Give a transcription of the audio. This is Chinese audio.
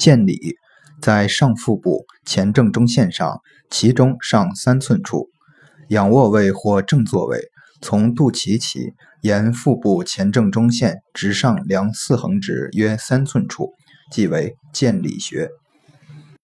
见里，在上腹部前正中线上，其中上三寸处。仰卧位或正坐位，从肚脐起，沿腹部前正中线直上量四横指约三寸处，即为见里穴。